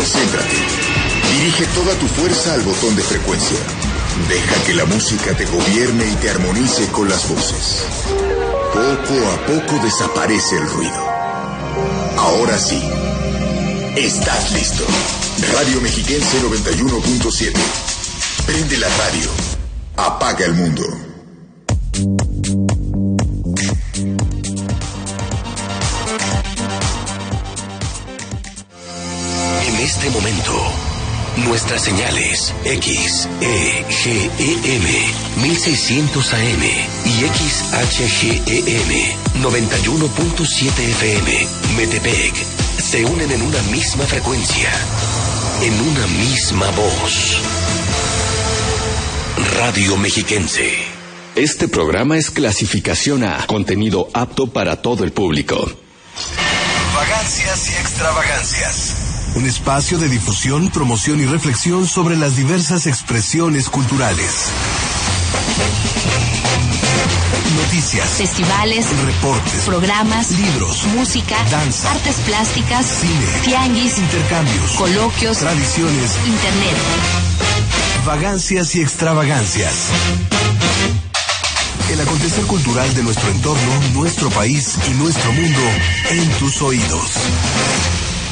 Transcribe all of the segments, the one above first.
Concéntrate. Dirige toda tu fuerza al botón de frecuencia. Deja que la música te gobierne y te armonice con las voces. Poco a poco desaparece el ruido. Ahora sí. Estás listo. Radio Mexiquense 91.7. Prende la radio. Apaga el mundo. Este momento, nuestras señales X, E, G, E, M, 1600 AM y XHGEM 91.7 FM, Metepec, se unen en una misma frecuencia, en una misma voz. Radio Mexiquense. Este programa es clasificación A, contenido apto para todo el público. Vagancias y extravagancias. Un espacio de difusión, promoción y reflexión sobre las diversas expresiones culturales. Noticias, festivales, reportes, programas, libros, música, danza, artes plásticas, cine, tianguis, intercambios, coloquios, tradiciones, internet. vagancias y extravagancias. El acontecer cultural de nuestro entorno, nuestro país y nuestro mundo en tus oídos.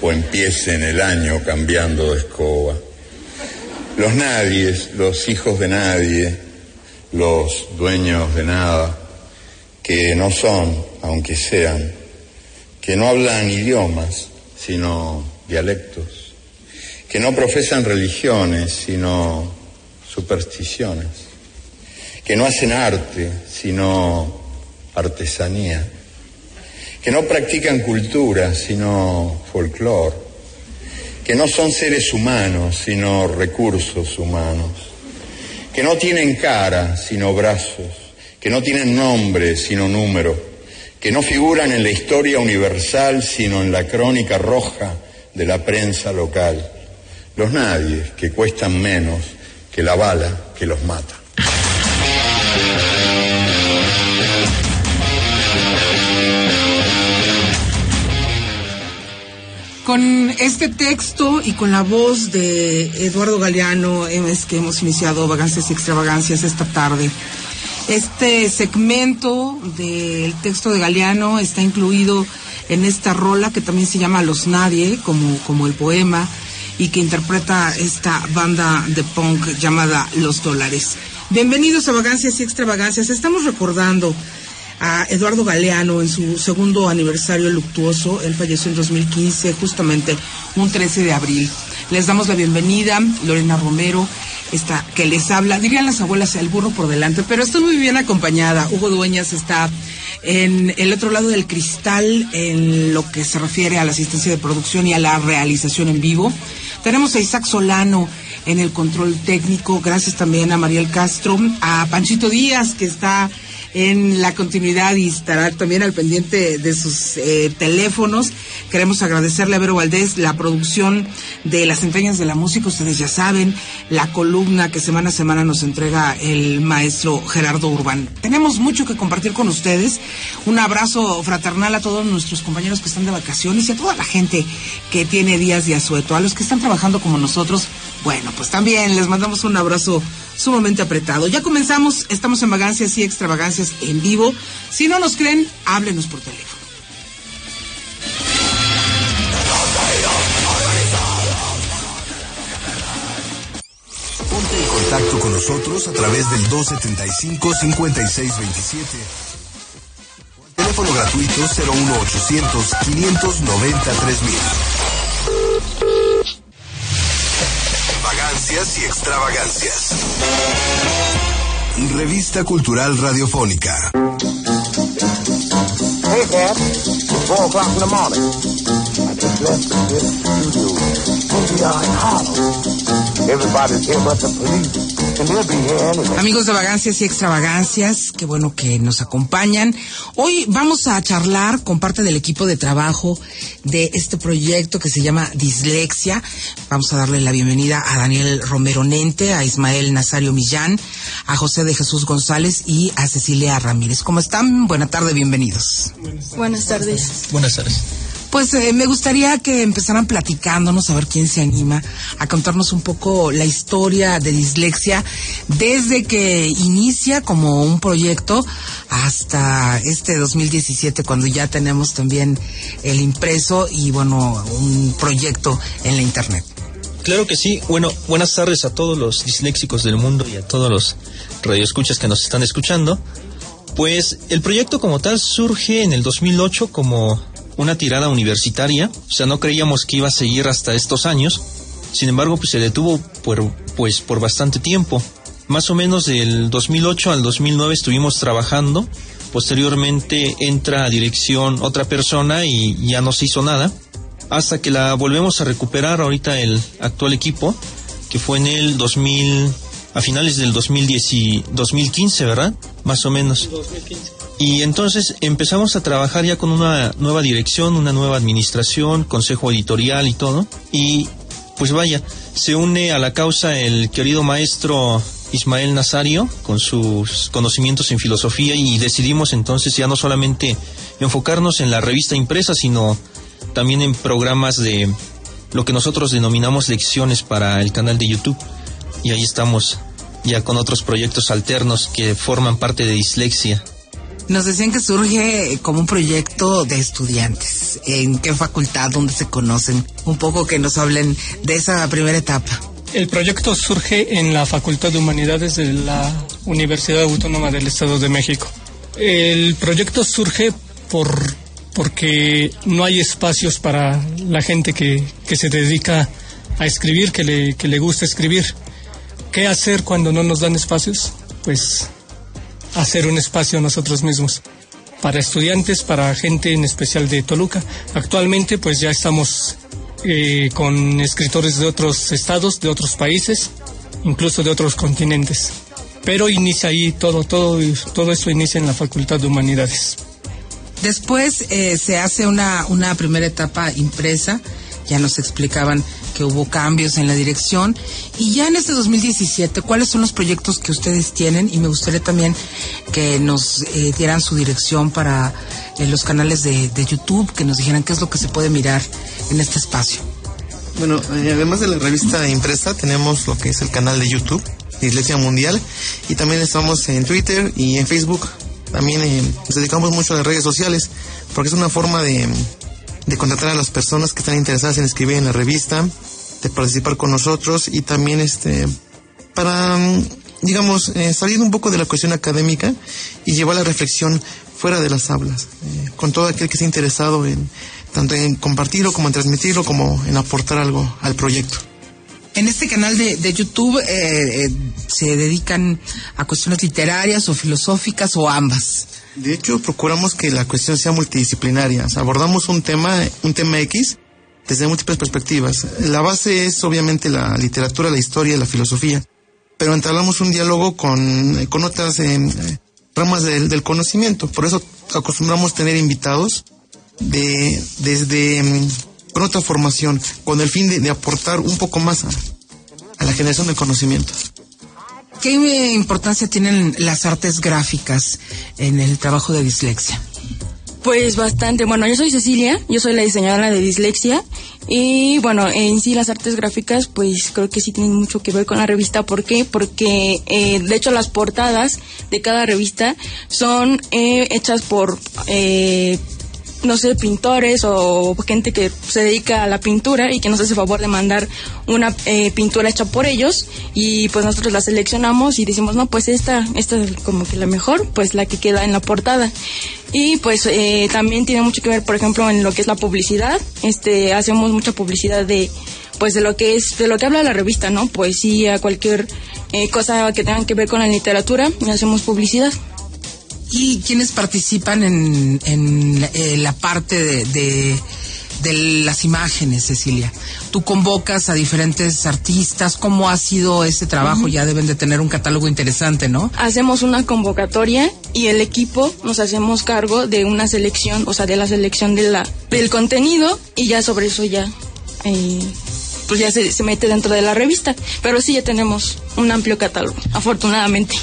o empiecen el año cambiando de escoba. Los nadies, los hijos de nadie, los dueños de nada, que no son, aunque sean, que no hablan idiomas, sino dialectos, que no profesan religiones, sino supersticiones, que no hacen arte, sino artesanía, que no practican cultura, sino folclore, que no son seres humanos, sino recursos humanos, que no tienen cara, sino brazos, que no tienen nombre, sino número, que no figuran en la historia universal, sino en la crónica roja de la prensa local. Los nadies, que cuestan menos que la bala que los mata. Con este texto y con la voz de Eduardo Galeano es que hemos iniciado Vagancias y Extravagancias esta tarde. Este segmento del texto de Galeano está incluido en esta rola que también se llama Los Nadie, como, como el poema, y que interpreta esta banda de punk llamada Los Dólares. Bienvenidos a Vagancias y Extravagancias. Estamos recordando a Eduardo Galeano en su segundo aniversario luctuoso. Él falleció en 2015, justamente un 13 de abril. Les damos la bienvenida, Lorena Romero, esta que les habla, dirían las abuelas, el burro por delante, pero estoy muy bien acompañada. Hugo Dueñas está en el otro lado del cristal en lo que se refiere a la asistencia de producción y a la realización en vivo. Tenemos a Isaac Solano en el control técnico, gracias también a Mariel Castro, a Panchito Díaz, que está en la continuidad y estará también al pendiente de sus eh, teléfonos. Queremos agradecerle a Vero Valdés la producción de Las Entrañas de la Música, ustedes ya saben, la columna que semana a semana nos entrega el maestro Gerardo Urbán. Tenemos mucho que compartir con ustedes. Un abrazo fraternal a todos nuestros compañeros que están de vacaciones y a toda la gente que tiene días de asueto, a los que están trabajando como nosotros. Bueno, pues también les mandamos un abrazo sumamente apretado. Ya comenzamos, estamos en Vagancias y Extravagancias en vivo. Si no nos creen, háblenos por teléfono. Ponte en contacto con nosotros a través del 275-5627. Teléfono gratuito 01800 590 3000. Y extravagancias. Revista Cultural Radiofónica. Hey, Dad. It's 4 o'clock in the morning. I just left this studio. are in Harlem. Everybody's here but the police. Amigos de Vagancias y Extravagancias, qué bueno que nos acompañan. Hoy vamos a charlar con parte del equipo de trabajo de este proyecto que se llama Dislexia. Vamos a darle la bienvenida a Daniel Romero Nente, a Ismael Nazario Millán, a José de Jesús González y a Cecilia Ramírez. ¿Cómo están? Buena tarde, bienvenidos. Buenas tardes. Buenas tardes. Pues eh, me gustaría que empezaran platicándonos, a ver quién se anima a contarnos un poco la historia de dislexia desde que inicia como un proyecto hasta este 2017 cuando ya tenemos también el impreso y bueno, un proyecto en la internet. Claro que sí. Bueno, buenas tardes a todos los disléxicos del mundo y a todos los radioescuchas que nos están escuchando. Pues el proyecto como tal surge en el 2008 como una tirada universitaria, o sea, no creíamos que iba a seguir hasta estos años, sin embargo, pues se detuvo por, pues, por bastante tiempo. Más o menos del 2008 al 2009 estuvimos trabajando, posteriormente entra a dirección otra persona y ya no se hizo nada, hasta que la volvemos a recuperar ahorita el actual equipo, que fue en el 2000, a finales del 2010 2015, ¿verdad? Más o menos. 2015. Y entonces empezamos a trabajar ya con una nueva dirección, una nueva administración, consejo editorial y todo. Y pues vaya, se une a la causa el querido maestro Ismael Nazario con sus conocimientos en filosofía y decidimos entonces ya no solamente enfocarnos en la revista impresa, sino también en programas de lo que nosotros denominamos lecciones para el canal de YouTube. Y ahí estamos ya con otros proyectos alternos que forman parte de Dislexia. Nos decían que surge como un proyecto de estudiantes. ¿En qué facultad? ¿Dónde se conocen? Un poco que nos hablen de esa primera etapa. El proyecto surge en la Facultad de Humanidades de la Universidad Autónoma del Estado de México. El proyecto surge por porque no hay espacios para la gente que, que se dedica a escribir, que le, que le gusta escribir. ¿Qué hacer cuando no nos dan espacios? Pues hacer un espacio nosotros mismos para estudiantes, para gente en especial de Toluca. Actualmente pues ya estamos eh, con escritores de otros estados, de otros países, incluso de otros continentes. Pero inicia ahí todo, todo, todo eso inicia en la Facultad de Humanidades. Después eh, se hace una, una primera etapa impresa, ya nos explicaban que hubo cambios en la dirección. Y ya en este 2017, ¿cuáles son los proyectos que ustedes tienen? Y me gustaría también que nos eh, dieran su dirección para eh, los canales de, YouTube, que nos dijeran qué es lo que se puede mirar en este espacio. Bueno, eh, además de la revista impresa, tenemos lo que es el canal de YouTube, Iglesia Mundial, y también estamos en Twitter y en Facebook. También nos dedicamos mucho a las redes sociales, porque es una forma de, de contactar a las personas que están interesadas en escribir en la revista, de participar con nosotros y también este para digamos eh, salir un poco de la cuestión académica y llevar la reflexión fuera de las aulas, eh, con todo aquel que esté interesado en tanto en compartirlo como en transmitirlo como en aportar algo al proyecto. En este canal de, de YouTube eh, se dedican a cuestiones literarias o filosóficas o ambas. De hecho, procuramos que la cuestión sea multidisciplinaria. abordamos un tema, un tema X desde múltiples perspectivas. La base es obviamente la literatura, la historia, la filosofía, pero entablamos un diálogo con, con otras eh, ramas del, conocimiento. Por eso acostumbramos tener invitados de, desde mm, con otra formación, con el fin de, aportar un poco más a, a la generación de conocimientos. ¿Qué importancia tienen las artes gráficas en el trabajo de dislexia? Pues bastante. Bueno, yo soy Cecilia, yo soy la diseñadora de dislexia y bueno, en sí las artes gráficas pues creo que sí tienen mucho que ver con la revista. ¿Por qué? Porque eh, de hecho las portadas de cada revista son eh, hechas por eh, no sé, pintores o gente que se dedica a la pintura y que nos hace favor de mandar una eh, pintura hecha por ellos y pues nosotros la seleccionamos y decimos, no, pues esta, esta es como que la mejor, pues la que queda en la portada. Y pues eh, también tiene mucho que ver, por ejemplo, en lo que es la publicidad. Este, hacemos mucha publicidad de pues de lo que es de lo que habla la revista no poesía cualquier eh, cosa que tenga que ver con la literatura y hacemos publicidad y quienes participan en, en eh, la parte de, de las imágenes, Cecilia. Tú convocas a diferentes artistas. ¿Cómo ha sido ese trabajo? Ya deben de tener un catálogo interesante, ¿no? Hacemos una convocatoria y el equipo nos hacemos cargo de una selección, o sea, de la selección de la, del contenido y ya sobre eso ya, eh, pues ya se, se mete dentro de la revista. Pero sí ya tenemos un amplio catálogo, afortunadamente.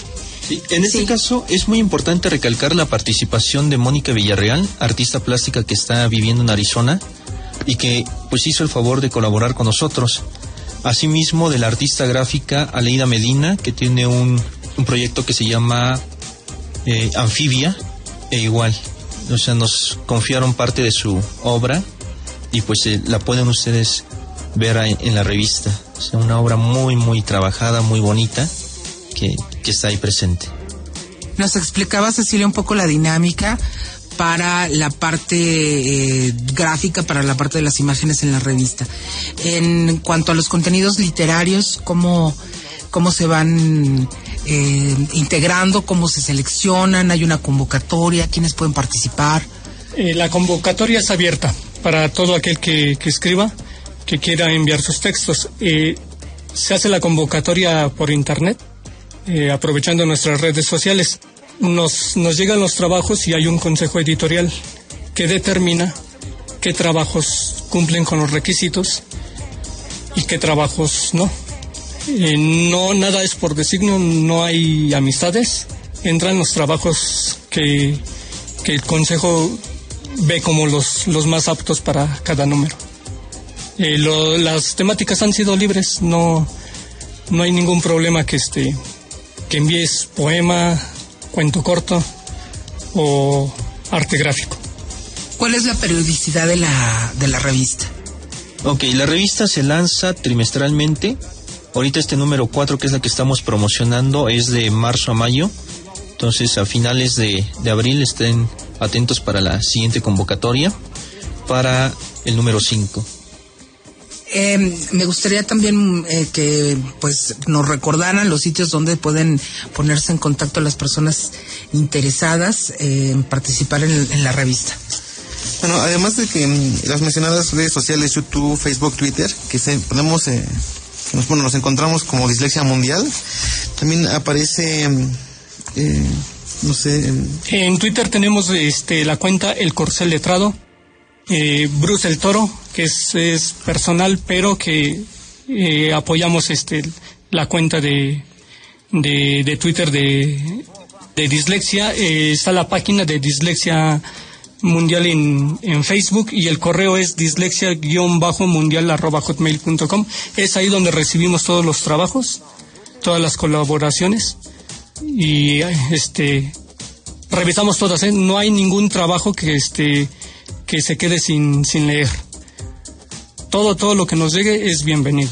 En este caso es muy importante recalcar la participación de Mónica Villarreal, artista plástica que está viviendo en Arizona y que pues hizo el favor de colaborar con nosotros. Asimismo de la artista gráfica Aleida Medina, que tiene un, un proyecto que se llama eh, Anfibia, e igual, o sea, nos confiaron parte de su obra y pues eh, la pueden ustedes ver ahí en la revista. O sea, una obra muy, muy trabajada, muy bonita, que, que está ahí presente. Nos explicaba Cecilia un poco la dinámica para la parte eh, gráfica, para la parte de las imágenes en la revista. En cuanto a los contenidos literarios, ¿cómo, cómo se van eh, integrando, cómo se seleccionan? ¿Hay una convocatoria? ¿Quiénes pueden participar? Eh, la convocatoria es abierta para todo aquel que, que escriba, que quiera enviar sus textos. Eh, se hace la convocatoria por internet, eh, aprovechando nuestras redes sociales. Nos, nos llegan los trabajos y hay un consejo editorial que determina qué trabajos cumplen con los requisitos y qué trabajos no. Eh, no nada es por designo, no hay amistades. Entran los trabajos que, que el consejo ve como los, los más aptos para cada número. Eh, las temáticas han sido libres, no, no hay ningún problema que este que envíes poema, cuento corto o arte gráfico. ¿Cuál es la periodicidad de la, de la revista? Ok, la revista se lanza trimestralmente. Ahorita este número 4, que es la que estamos promocionando, es de marzo a mayo. Entonces, a finales de, de abril estén atentos para la siguiente convocatoria para el número 5. Eh, me gustaría también eh, que pues nos recordaran los sitios donde pueden ponerse en contacto las personas interesadas eh, en participar en, en la revista. Bueno, además de que mm, las mencionadas redes sociales, YouTube, Facebook, Twitter, que se, ponemos, eh, que nos, bueno, nos encontramos como Dislexia Mundial, también aparece, eh, no sé, mm, En Twitter tenemos este la cuenta El Corcel Letrado, eh, Bruce el Toro, que es, personal, pero que eh, apoyamos este la cuenta de, de, Twitter de, de Dislexia. Eh, está la página de Dislexia Mundial en, en Facebook y el correo es dislexia-mundial.hotmail.com. Es ahí donde recibimos todos los trabajos, todas las colaboraciones y este revisamos todas, ¿eh? no hay ningún trabajo que este que se quede sin, sin leer. Todo, todo lo que nos llegue es bienvenido.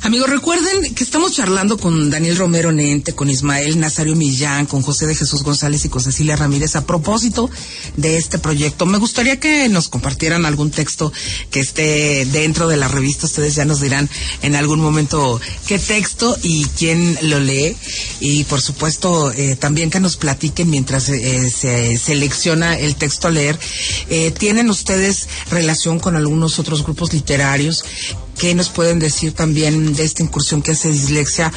Amigos, recuerden que estamos charlando con Daniel Romero Nente, con Ismael Nazario Millán, con José de Jesús González y con Cecilia Ramírez a propósito de este proyecto. Me gustaría que nos compartieran algún texto que esté dentro de la revista. Ustedes ya nos dirán en algún momento qué texto y quién lo lee. Y por supuesto, eh, también que nos platiquen mientras eh, se selecciona el texto a leer. Eh, ¿Tienen ustedes relación con algunos otros grupos literarios? ¿Qué nos pueden decir también de esta incursión que hace Dislexia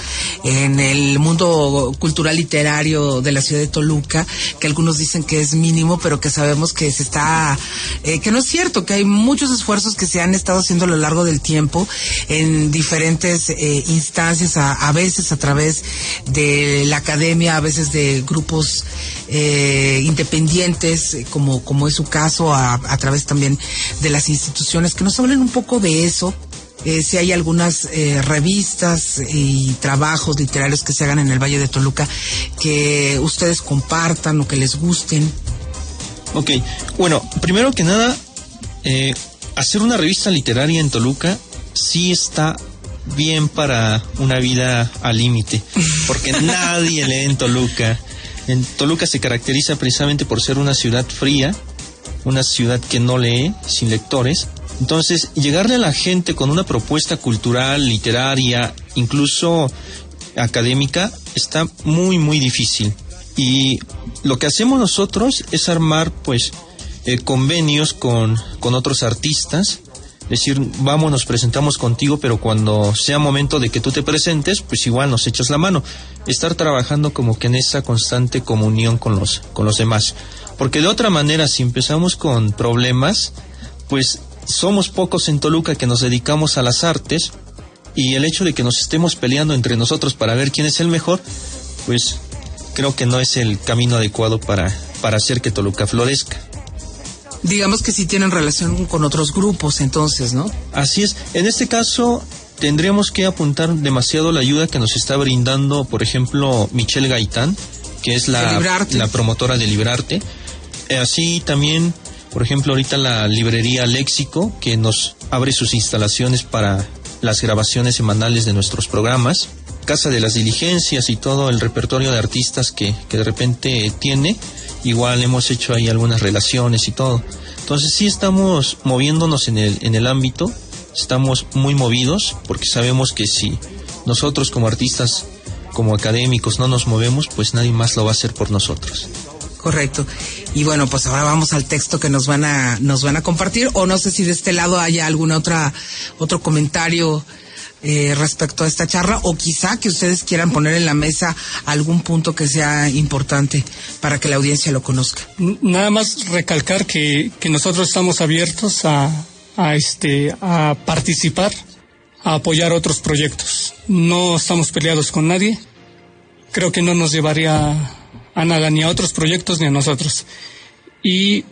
en el mundo cultural literario de la ciudad de Toluca? Que algunos dicen que es mínimo, pero que sabemos que se está, eh, que no es cierto, que hay muchos esfuerzos que se han estado haciendo a lo largo del tiempo en diferentes eh, instancias, a, veces a través de la academia, a veces de grupos eh, independientes, como, como es su caso, a, a través también de las instituciones, que nos hablen un poco de eso eh, si hay algunas eh, revistas y trabajos literarios que se hagan en el Valle de Toluca que ustedes compartan o que les gusten. Ok, bueno, primero que nada, eh, hacer una revista literaria en Toluca sí está bien para una vida al límite, porque nadie lee en Toluca. En Toluca se caracteriza precisamente por ser una ciudad fría, una ciudad que no lee, sin lectores. Entonces, llegarle a la gente con una propuesta cultural, literaria, incluso académica, está muy, muy difícil. Y lo que hacemos nosotros es armar, pues, eh, convenios con, con otros artistas decir, vamos, nos presentamos contigo, pero cuando sea momento de que tú te presentes, pues igual nos echas la mano. Estar trabajando como que en esa constante comunión con los, con los demás. Porque de otra manera, si empezamos con problemas, pues somos pocos en Toluca que nos dedicamos a las artes y el hecho de que nos estemos peleando entre nosotros para ver quién es el mejor, pues creo que no es el camino adecuado para, para hacer que Toluca florezca digamos que sí tienen relación con otros grupos, entonces, ¿no? Así es. En este caso, tendríamos que apuntar demasiado la ayuda que nos está brindando, por ejemplo, Michelle Gaitán, que es la, la promotora de Librarte. Eh, así también, por ejemplo, ahorita la librería Léxico, que nos abre sus instalaciones para las grabaciones semanales de nuestros programas. Casa de las Diligencias y todo el repertorio de artistas que, que de repente tiene igual hemos hecho ahí algunas relaciones y todo. Entonces sí estamos moviéndonos en el, en el ámbito, estamos muy movidos porque sabemos que si nosotros como artistas, como académicos no nos movemos, pues nadie más lo va a hacer por nosotros. Correcto. Y bueno, pues ahora vamos al texto que nos van a nos van a compartir o no sé si de este lado haya alguna otra otro comentario eh, respecto a esta charla o quizá que ustedes quieran poner en la mesa algún punto que sea importante para que la audiencia lo conozca. Nada más recalcar que, que nosotros estamos abiertos a, a, este, a participar, a apoyar otros proyectos. No estamos peleados con nadie. Creo que no nos llevaría a nada, ni a otros proyectos ni a nosotros. Y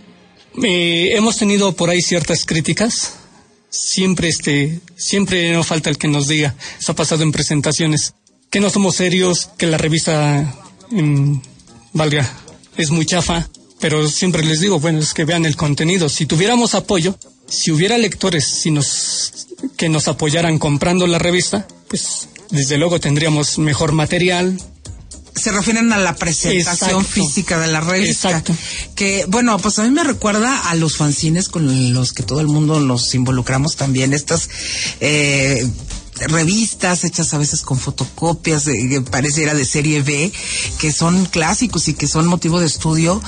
eh, hemos tenido por ahí ciertas críticas siempre este, siempre no falta el que nos diga, eso ha pasado en presentaciones, que no somos serios, que la revista, em, valga, es muy chafa, pero siempre les digo, bueno, es que vean el contenido. Si tuviéramos apoyo, si hubiera lectores si nos, que nos apoyaran comprando la revista, pues desde luego tendríamos mejor material, se refieren a la presentación física de la revista. Exacto. Que, bueno, pues a mí me recuerda a los fanzines con los que todo el mundo nos involucramos también. Estas eh, revistas hechas a veces con fotocopias, que pareciera de serie B, que son clásicos y que son motivo de estudio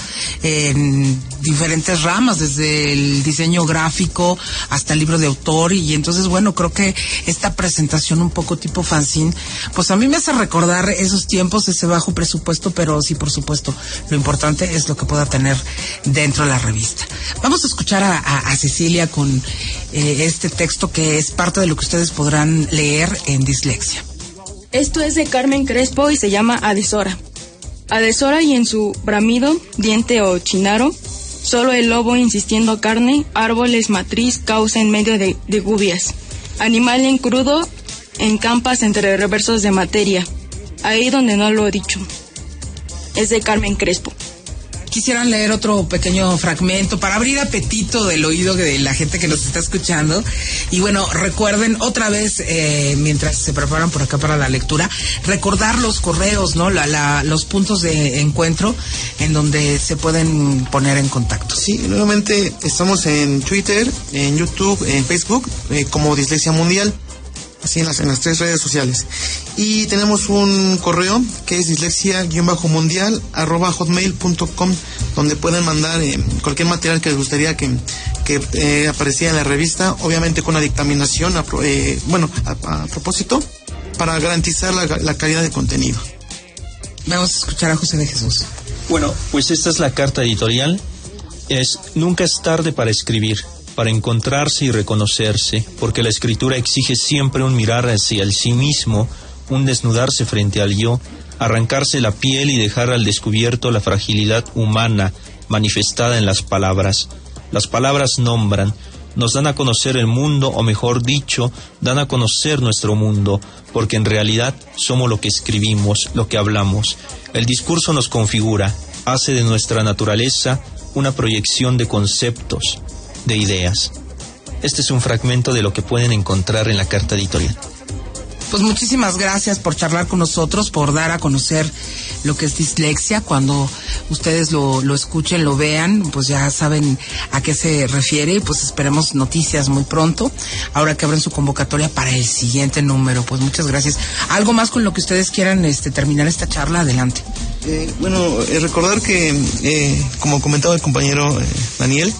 en diferentes ramas, desde el diseño gráfico hasta el libro de autor. Y entonces, bueno, creo que esta presentación un poco tipo fanzine, pues a mí me hace recordar esos tiempos, ese bajo presupuesto, pero sí, por supuesto, lo importante es lo que pueda tener dentro de la revista. Vamos a escuchar a, Cecilia con eh, este texto que es parte de lo que ustedes podrán leer en dislexia. Esto es de Carmen Crespo y se llama Adesora. Adesora y en su bramido, diente o chinaro, solo el lobo insistiendo carne, árboles matriz causa en medio de, de gubias. Animal en crudo, en campas entre reversos de materia, ahí donde no lo he dicho. Es de Carmen Crespo quisieran leer otro pequeño fragmento para abrir apetito del oído de la gente que nos está escuchando. Y bueno, recuerden otra vez, eh, mientras se preparan por acá para la lectura, recordar los correos, ¿no? La, los puntos de encuentro en donde se pueden poner en contacto. Sí, nuevamente estamos en Twitter, en YouTube, en Facebook, eh, como Dislexia Mundial así en las, en las tres redes sociales. Y tenemos un correo que es dislexia-mundial arroba hotmail.com donde pueden mandar eh, cualquier material que les gustaría que, que eh, apareciera en la revista, obviamente con una dictaminación, eh, bueno, a, propósito, para garantizar la, la calidad de contenido. Vamos a escuchar a José de Jesús. Bueno, pues esta es la carta editorial. Es nunca es tarde para escribir para encontrarse y reconocerse, porque la escritura exige siempre un mirar hacia el sí mismo, un desnudarse frente al yo, arrancarse la piel y dejar al descubierto la fragilidad humana manifestada en las palabras. Las palabras nombran, nos dan a conocer el mundo, o mejor dicho, dan a conocer nuestro mundo, porque en realidad somos lo que escribimos, lo que hablamos. El discurso nos configura, hace de nuestra naturaleza una proyección de conceptos, de ideas. Este es un fragmento de lo que pueden encontrar en la carta editorial. Pues muchísimas gracias por charlar con nosotros, por dar a conocer lo que es dislexia. Cuando ustedes lo, lo escuchen, lo vean, pues ya saben a qué se refiere. Pues esperemos noticias muy pronto. Ahora que abren su convocatoria para el siguiente número. Pues muchas gracias. ¿Algo más con lo que ustedes quieran este, terminar esta charla? Adelante. Eh, bueno, eh, recordar que, eh, como comentaba el compañero Daniel,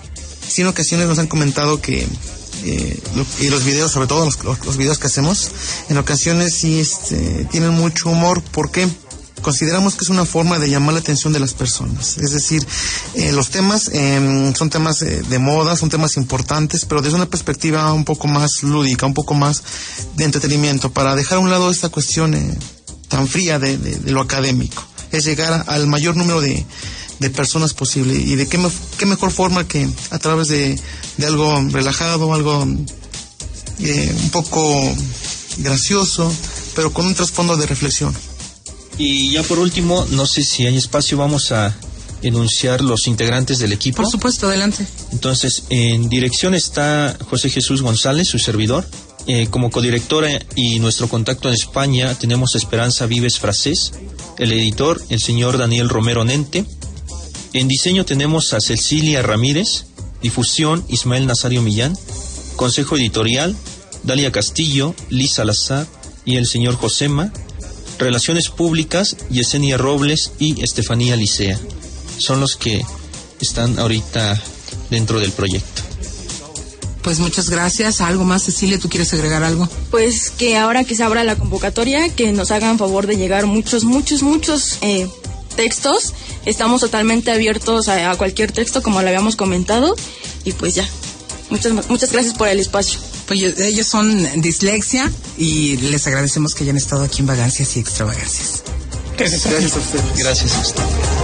sí en ocasiones nos han comentado que y los videos, sobre todo los, los, videos que hacemos, en ocasiones sí este, tienen mucho humor. ¿Por qué? consideramos que es una forma de llamar la atención de las personas. Es decir, eh, los temas eh, son temas eh, de moda, son temas importantes, pero desde una perspectiva un poco más lúdica, un poco más de entretenimiento, para dejar a un lado esta cuestión eh, tan fría de, lo académico. Es llegar al mayor número de, de personas posible. Y de qué, qué, mejor forma que a través de, de algo relajado, algo un poco gracioso, pero con un trasfondo de reflexión. Y ya por último, no sé si hay espacio, vamos a enunciar los integrantes del equipo. Por supuesto, adelante. Entonces, en dirección está José Jesús González, su servidor. Eh, como codirectora y nuestro contacto en España tenemos Esperanza Vives Frasés, el editor, el señor Daniel Romero Nente. En diseño tenemos a Cecilia Ramírez, difusión Ismael Nazario Millán, consejo editorial Dalia Castillo, Liz Salazar y el señor Josema, Relaciones Públicas, Yesenia Robles y Estefanía Licea. Son los que están ahorita dentro del proyecto. Pues muchas gracias. ¿Algo más, Cecilia? ¿Tú quieres agregar algo? Pues que ahora que se abra la convocatoria, que nos hagan favor de llegar muchos, muchos, muchos eh, textos. Estamos totalmente abiertos a, a, cualquier texto, como lo habíamos comentado. Y pues ya. Muchas, muchas gracias por el espacio. Pues ellos son dislexia y les agradecemos que hayan estado aquí en Vagancias y Extravagancias. Gracias a, Gracias a ustedes. Gracias a ustedes.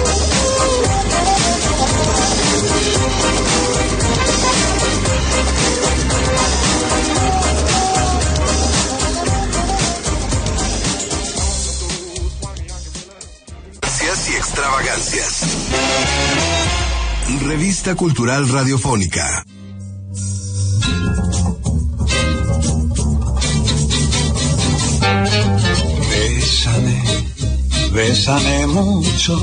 Y extravagancias. Revista Cultural Radiofónica. Bésame mucho,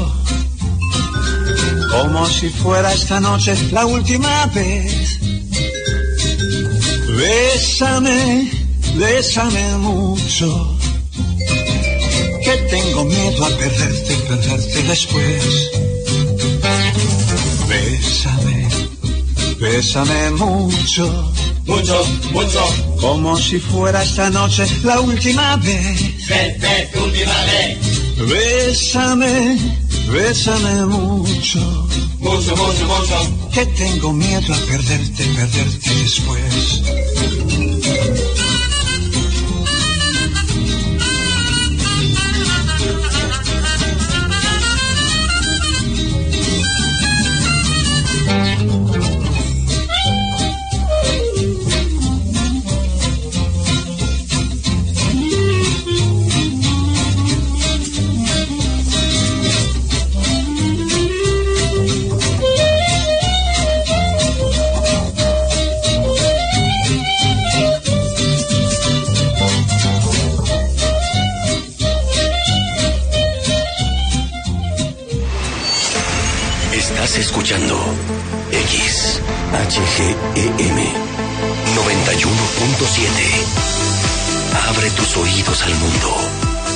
como si fuera esta noche la última vez. Bésame, bésame mucho, tengo miedo a perderte, perderte después. Bésame, bésame mucho. Mucho, mucho. Como si fuera esta noche la última vez. Vete, última vez. Bésame, bésame mucho. Mucho, mucho, mucho. Que tengo miedo a perderte, perderte después. Escuchando XHGEM 91.7. Abre tus oídos al mundo.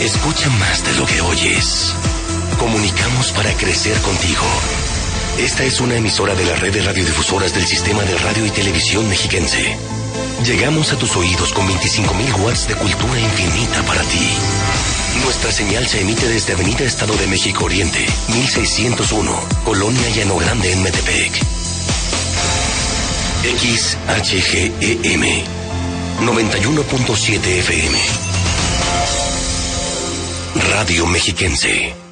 Escucha más de lo que oyes. Comunicamos para crecer contigo. Esta es una emisora de la red de radiodifusoras del Sistema de Radio y Televisión Mexiquense. Llegamos a tus oídos con 25.000 watts de cultura infinita para ti. Nuestra señal se emite desde Avenida Estado de México Oriente, 1601, Colonia Llano Grande en Metepec. XHGEM 91.7 FM. Radio Mexiquense.